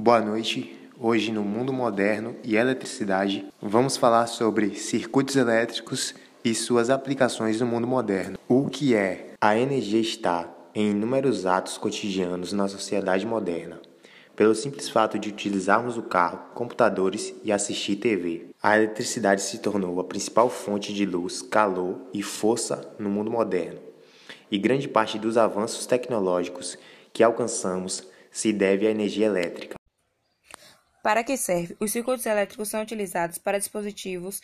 Boa noite. Hoje, no mundo moderno e eletricidade, vamos falar sobre circuitos elétricos e suas aplicações no mundo moderno. O que é? A energia está em inúmeros atos cotidianos na sociedade moderna. Pelo simples fato de utilizarmos o carro, computadores e assistir TV, a eletricidade se tornou a principal fonte de luz, calor e força no mundo moderno. E grande parte dos avanços tecnológicos que alcançamos se deve à energia elétrica. Para que serve? Os circuitos elétricos são utilizados para dispositivos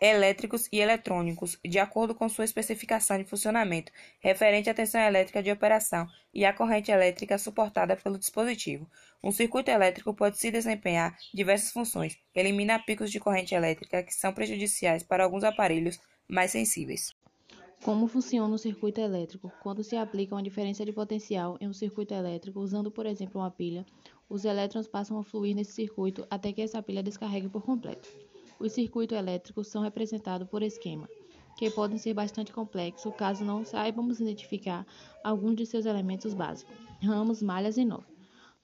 elétricos e eletrônicos, de acordo com sua especificação de funcionamento, referente à tensão elétrica de operação e à corrente elétrica suportada pelo dispositivo. Um circuito elétrico pode se desempenhar diversas funções, eliminar picos de corrente elétrica que são prejudiciais para alguns aparelhos mais sensíveis. Como funciona o circuito elétrico? Quando se aplica uma diferença de potencial em um circuito elétrico, usando, por exemplo, uma pilha, os elétrons passam a fluir nesse circuito até que essa pilha descarregue por completo. Os circuitos elétricos são representados por esquema, que podem ser bastante complexos caso não saibamos identificar alguns de seus elementos básicos, ramos, malhas e nós.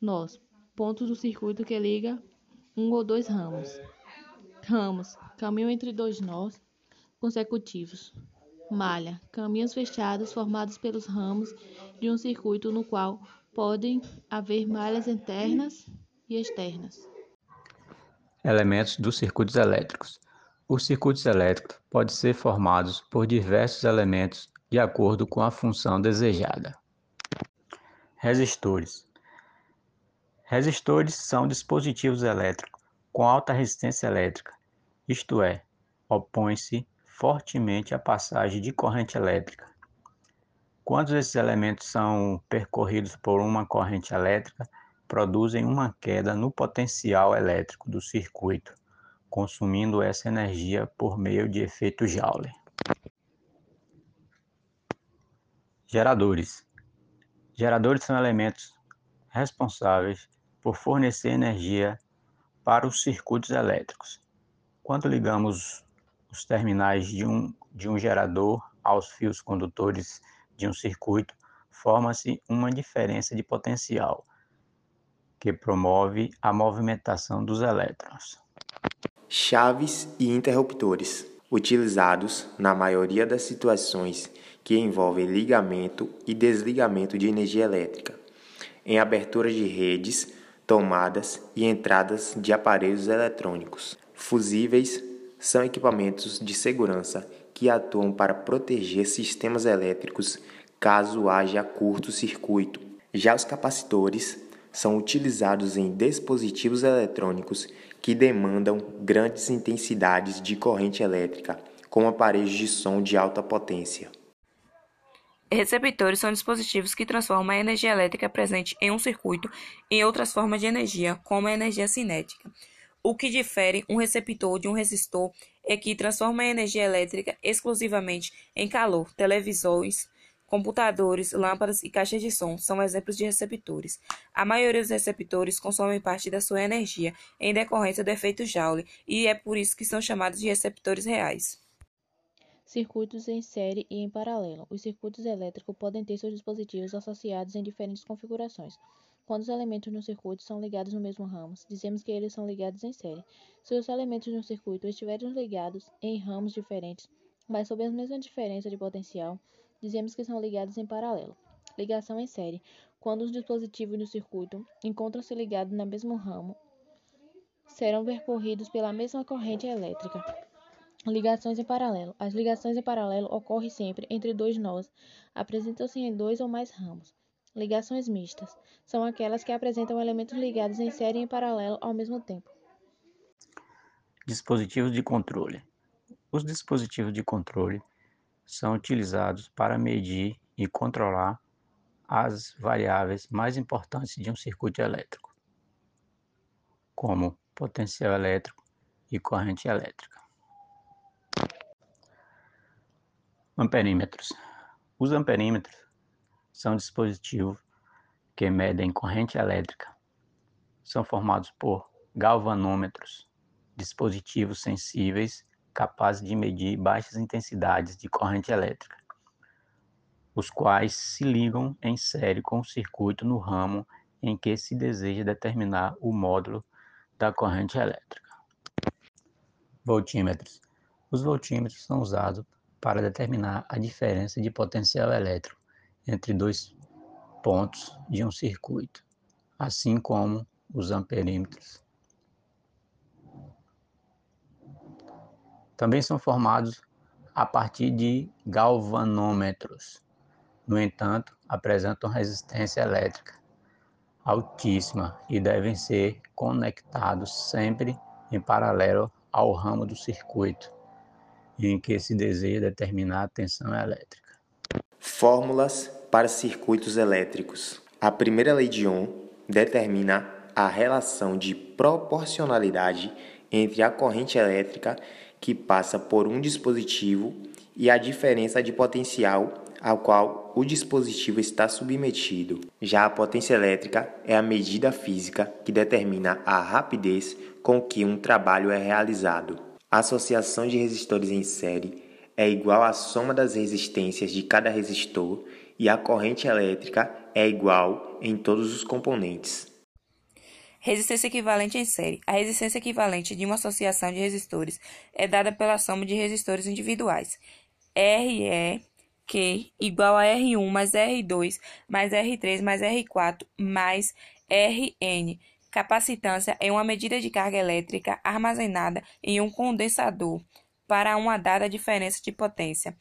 Nós, pontos do circuito que liga um ou dois ramos. Ramos, caminho entre dois nós consecutivos. Malha, caminhos fechados formados pelos ramos de um circuito no qual podem haver malhas internas e externas. Elementos dos circuitos elétricos. Os circuitos elétricos podem ser formados por diversos elementos de acordo com a função desejada. Resistores. Resistores são dispositivos elétricos com alta resistência elétrica, isto é, opõem-se fortemente à passagem de corrente elétrica. Quando esses elementos são percorridos por uma corrente elétrica, produzem uma queda no potencial elétrico do circuito, consumindo essa energia por meio de efeito Joule. Geradores. Geradores são elementos responsáveis por fornecer energia para os circuitos elétricos. Quando ligamos os terminais de um, de um gerador aos fios condutores de um circuito, forma-se uma diferença de potencial, que promove a movimentação dos elétrons. Chaves e interruptores, utilizados na maioria das situações que envolvem ligamento e desligamento de energia elétrica, em abertura de redes, tomadas e entradas de aparelhos eletrônicos. Fusíveis são equipamentos de segurança que atuam para proteger sistemas elétricos caso haja curto-circuito. Já os capacitores são utilizados em dispositivos eletrônicos que demandam grandes intensidades de corrente elétrica, como aparelhos de som de alta potência. Receptores são dispositivos que transformam a energia elétrica presente em um circuito em outras formas de energia, como a energia cinética. O que difere um receptor de um resistor é que transforma a energia elétrica exclusivamente em calor. Televisores, computadores, lâmpadas e caixas de som são exemplos de receptores. A maioria dos receptores consomem parte da sua energia em decorrência do efeito Joule, e é por isso que são chamados de receptores reais. Circuitos em série e em paralelo. Os circuitos elétricos podem ter seus dispositivos associados em diferentes configurações. Quando os elementos no circuito são ligados no mesmo ramo, dizemos que eles são ligados em série. Se os elementos no circuito estiverem ligados em ramos diferentes, mas sob a mesma diferença de potencial, dizemos que são ligados em paralelo. Ligação em série. Quando os dispositivos no circuito encontram-se ligados no mesmo ramo, serão percorridos pela mesma corrente elétrica. Ligações em paralelo. As ligações em paralelo ocorrem sempre entre dois nós, apresentam-se em dois ou mais ramos. Ligações mistas são aquelas que apresentam elementos ligados em série e em paralelo ao mesmo tempo. Dispositivos de controle. Os dispositivos de controle são utilizados para medir e controlar as variáveis mais importantes de um circuito elétrico, como potencial elétrico e corrente elétrica. Amperímetros. Os amperímetros são dispositivos que medem corrente elétrica. São formados por galvanômetros, dispositivos sensíveis capazes de medir baixas intensidades de corrente elétrica, os quais se ligam em série com o circuito no ramo em que se deseja determinar o módulo da corrente elétrica. Voltímetros. Os voltímetros são usados para determinar a diferença de potencial elétrico entre dois pontos de um circuito, assim como os amperímetros. Também são formados a partir de galvanômetros. No entanto, apresentam resistência elétrica altíssima e devem ser conectados sempre em paralelo ao ramo do circuito em que se deseja determinar a tensão elétrica. Fórmulas para circuitos elétricos. A primeira lei de Ohm determina a relação de proporcionalidade entre a corrente elétrica que passa por um dispositivo e a diferença de potencial ao qual o dispositivo está submetido. Já a potência elétrica é a medida física que determina a rapidez com que um trabalho é realizado. A associação de resistores em série é igual à soma das resistências de cada resistor e a corrente elétrica é igual em todos os componentes. Resistência equivalente em série. A resistência equivalente de uma associação de resistores é dada pela soma de resistores individuais. RE que igual a R1 mais R2 mais R3 mais R4 mais Rn Capacitância é uma medida de carga elétrica armazenada em um condensador para uma dada diferença de potência.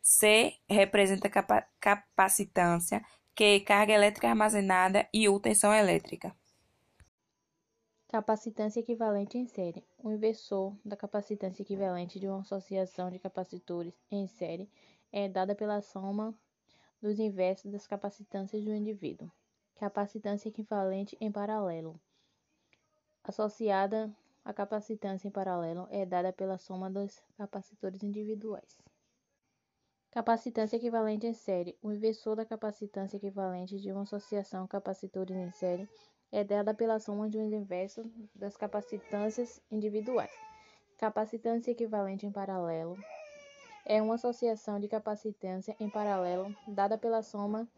C representa capa capacitância, Q carga elétrica armazenada e U tensão elétrica. Capacitância equivalente em série. O inversor da capacitância equivalente de uma associação de capacitores em série é dada pela soma dos inversos das capacitâncias do indivíduo. Capacitância equivalente em paralelo associada à capacitância em paralelo é dada pela soma dos capacitores individuais. Capacitância equivalente em série. O inversor da capacitância equivalente de uma associação de capacitores em série é dada pela soma de um inversos das capacitâncias individuais. Capacitância equivalente em paralelo é uma associação de capacitância em paralelo dada pela soma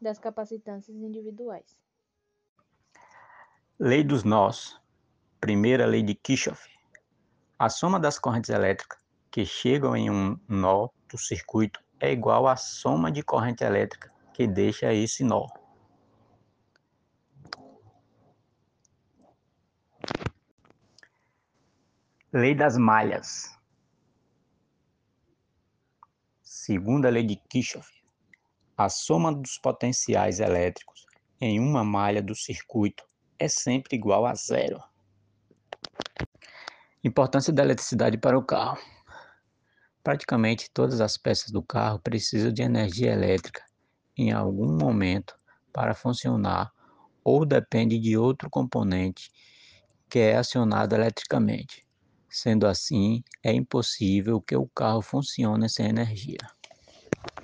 das capacitâncias individuais. Lei dos nós Primeira lei de Kirchhoff. A soma das correntes elétricas que chegam em um nó do circuito é igual à soma de corrente elétrica que deixa esse nó. Lei das malhas. Segunda lei de Kirchhoff. A soma dos potenciais elétricos em uma malha do circuito é sempre igual a zero. Importância da eletricidade para o carro. Praticamente todas as peças do carro precisam de energia elétrica em algum momento para funcionar ou depende de outro componente que é acionado eletricamente. Sendo assim, é impossível que o carro funcione sem energia.